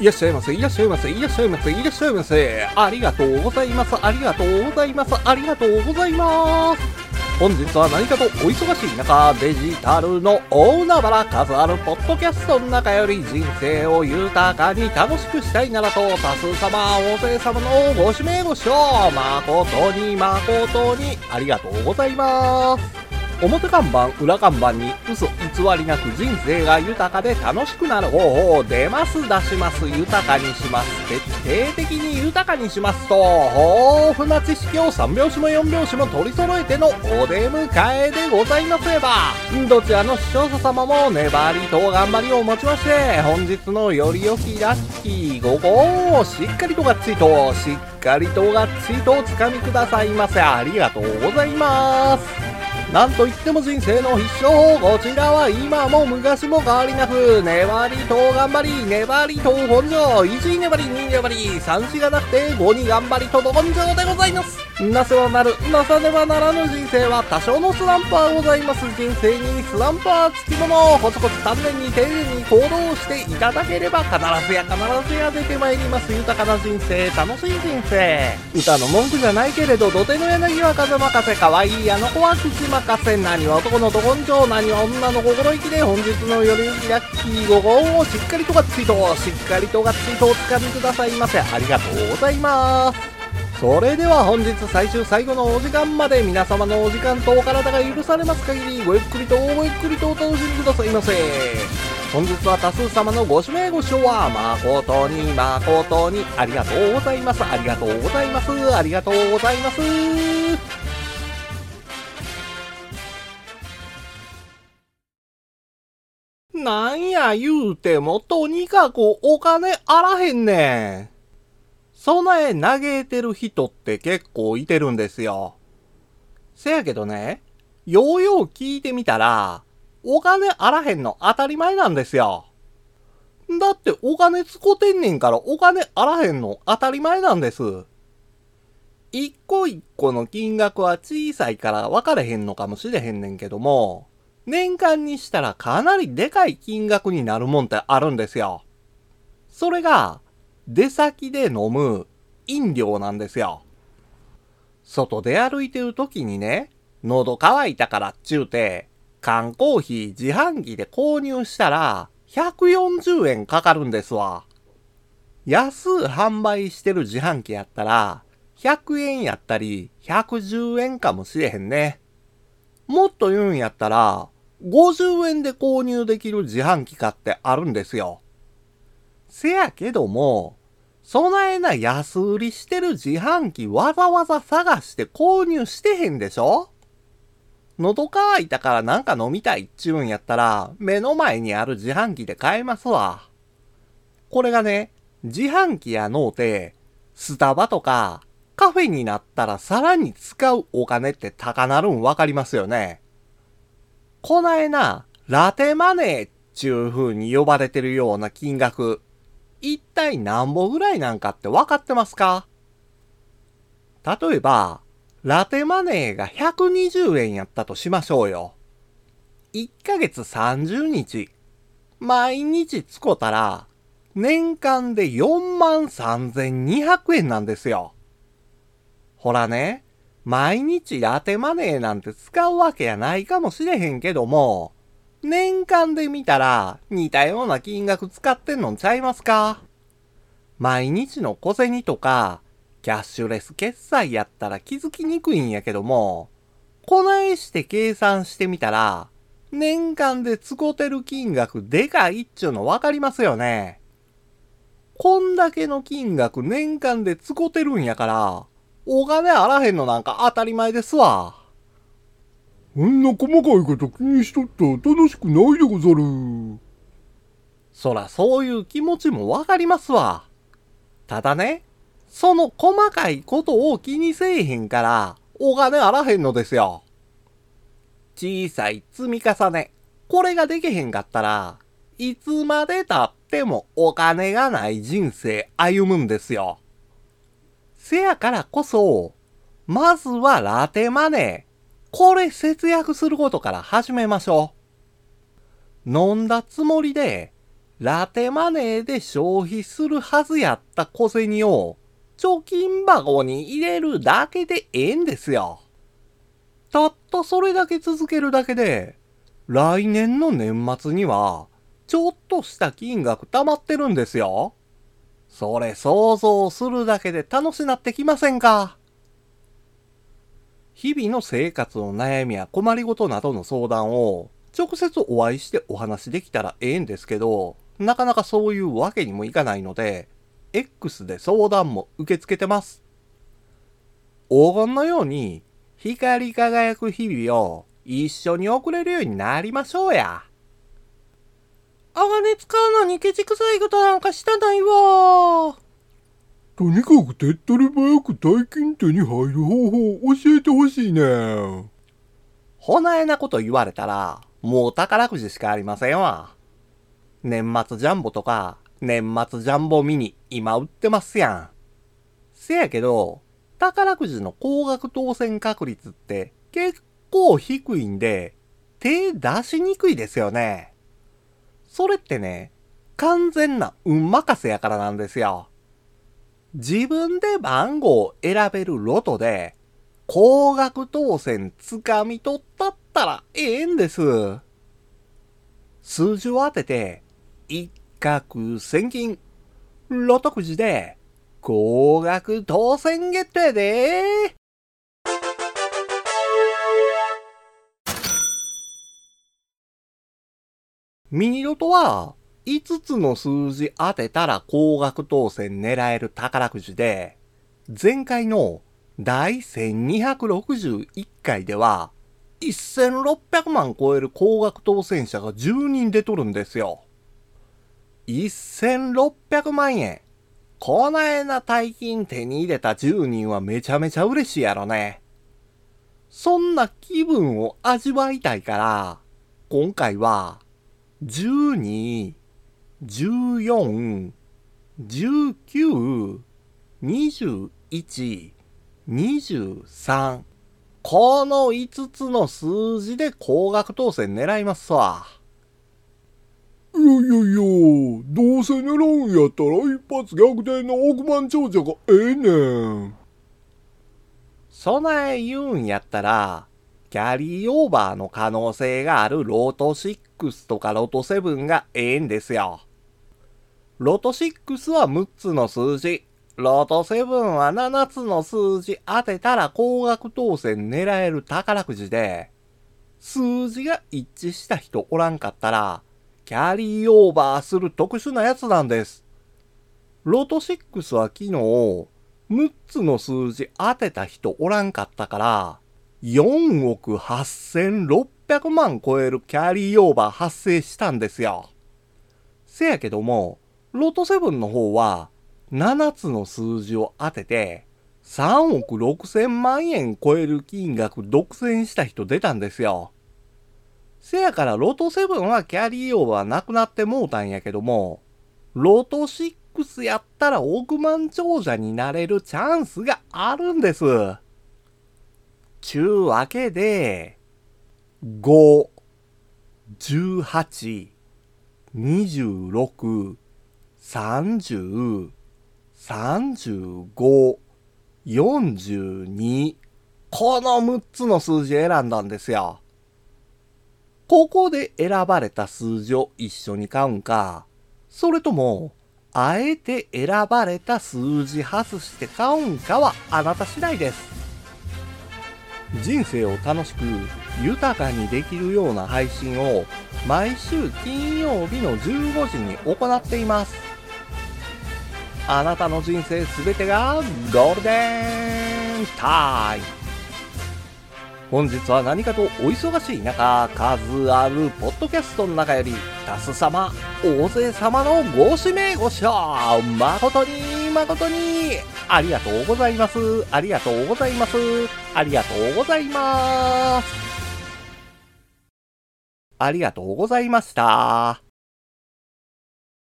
いらっしゃいませ、いらっしゃいませ、いらっしゃいませ、いらっしゃいませ。ありがとうございます、ありがとうございます、ありがとうございます。本日は何かとお忙しい中、デジタルの大海原数あるポッドキャストの中より人生を豊かに楽しくしたいならと、多数様、大勢様のご指名ご視聴、誠に誠にありがとうございます。表看板、裏看板に嘘偽りなく人生が豊かで楽しくなる方法を出ます出します。豊かにします。徹底的に豊かにします。と豊富な知識を3拍子も4拍子も取り揃えてのお出迎えでございます。ればどちらの視聴者様も粘りと頑張りをもちまして本日のより良きラッキー午後をしっかりとがっつりとしっかりとがっつりとお掴みくださいませありがとうございます。なんといっても人生の必勝法。こちらは今も昔も変わりなく粘りと頑張り粘りと根性1位粘り2位粘り3しがなくて5に頑張りと根性でございます。なせはなるなさねばならぬ人生は多少のスランプはございます。人生にスランプはつきものコツコツ丹念に丁寧に行動していただければ必ずや必ずや出てまいります。豊かな人生楽しい人生。歌の文句じゃないけれど土手の柳は風任せ可愛いあの子は口任せ何は男のど根性何は女の心意気で本日の夜行きラッキー午後をしっかりとがっつりとしっかりとがっつりとお掴みくださいませ。ありがとうございます。それでは本日最終最後のお時間まで皆様のお時間とお体が許されます限りごゆっくりとごゆっくりとお楽しみくださいませ。本日は多数様のご指名ご視聴は誠に誠にありがとうございます。ありがとうございます。ありがとうございます。なんや言うてもとにかくお金あらへんねん。備え嘆いてる人って結構いてるんですよ。せやけどね、ようよう聞いてみたら、お金あらへんの当たり前なんですよ。だってお金使ってんねんからお金あらへんの当たり前なんです。一個一個の金額は小さいから分かれへんのかもしれへんねんけども、年間にしたらかなりでかい金額になるもんってあるんですよ。それが、出先で飲む飲料なんですよ。外で歩いてる時にね、喉乾いたからっちゅうて、缶コーヒー自販機で購入したら、140円かかるんですわ。安販売してる自販機やったら、100円やったり、110円かもしれへんね。もっと言うんやったら、50円で購入できる自販機買ってあるんですよ。せやけども、そないな安売りしてる自販機わざわざ探して購入してへんでしょ？喉乾いたからなんか飲みたいっちゅうんやったら、目の前にある自販機で買えますわ。これがね、自販機やのうて、スタバとかカフェになったらさらに使うお金って高なるんわかりますよね。こないな、ラテマネーっちゅう風に呼ばれてるような金額、一体何ぼぐらいなんかって分かってますか？例えば、ラテマネーが120円やったとしましょうよ。1ヶ月30日、毎日使ったら、年間で43,200円なんですよ。ほらね、毎日ラテマネーなんて使うわけやないかもしれへんけども、年間で見たら似たような金額使ってんのちゃいますか？毎日の小銭とか、キャッシュレス決済やったら気づきにくいんやけども、こないして計算してみたら、年間で使ってる金額でかいっちゅうのわかりますよね。こんだけの金額年間で使ってるんやから、お金あらへんのなんか当たり前ですわ。こんな細かいこと気にしとったら楽しくないでござる。そらそういう気持ちもわかりますわ。ただね、その細かいことを気にせえへんから、お金あらへんのですよ。小さい積み重ね。これができへんかったら、いつまで経ってもお金がない人生歩むんですよ。せやからこそ、まずはラテマネー。これ節約することから始めましょう。飲んだつもりで、ラテマネーで消費するはずやった小銭を貯金箱に入れるだけでええんですよ。たったそれだけ続けるだけで、来年の年末には、ちょっとした金額溜まってるんですよ。それ想像するだけで楽しなってきませんか？日々の生活の悩みや困りごとなどの相談を直接お会いしてお話できたらええんですけど、なかなかそういうわけにもいかないので、X で相談も受け付けてます。黄金のように光り輝く日々を一緒に送れるようになりましょうや。あがね使うのにケチくさいことなんかしたないわ。とにかく手っ取り早く大金手に入る方法を教えてほしいね。ほなえなこと言われたら、もう宝くじしかありませんわ。年末ジャンボとか、年末ジャンボミニ、今売ってますやん。せやけど、宝くじの高額当選確率って結構低いんで、手出しにくいですよね。それってね、完全な運任せやからなんですよ。自分で番号を選べるロトで、高額当選つかみ取ったったらええんです。数字を当てて、一攫千金、ロトくじで、高額当選ゲットやでミニロトは、5つの数字当てたら高額当選狙える宝くじで、前回の第1261回では、1600万超える高額当選者が10人出とるんですよ。1600万円。こないな大金手に入れた10人はめちゃめちゃ嬉しいやろね。そんな気分を味わいたいから、今回は、12、14、19、21、23。この5つの数字で高額当選狙いますわ。いやいやいや、どうせ狙うんやったら一発逆転の億万長者がええねん。備え言うんやったら、キャリーオーバーの可能性があるロート6とかロト7がええんですよ。ロト6は6つの数字、ロト7は7つの数字当てたら高額当選狙える宝くじで、数字が一致した人おらんかったら、キャリーオーバーする特殊なやつなんです。ロト6は昨日、6つの数字当てた人おらんかったから、4億8600万超えるキャリーオーバー発生したんですよ。せやけども、ロト7の方は、7つの数字を当てて、3億6000万円超える金額独占した人出たんですよ。せやからロト7はキャリーオーバーなくなってもうたんやけども、ロト6やったら億万長者になれるチャンスがあるんです。ちゅうわけで、5、18、26、30、35、42、この6つの数字選んだんですよ。ここで選ばれた数字を一緒に買うんか、それとも、あえて選ばれた数字外して買うんかはあなた次第です。人生を楽しく豊かにできるような配信を毎週金曜日の15時に行っています。あなたの人生すべてがゴールデンタイム本日は何かとお忙しい中、数あるポッドキャストの中より、多数様、大勢様のご指名ご賞、誠に誠に、ありがとうございます。ありがとうございます。ありがとうございます。ありがとうございました。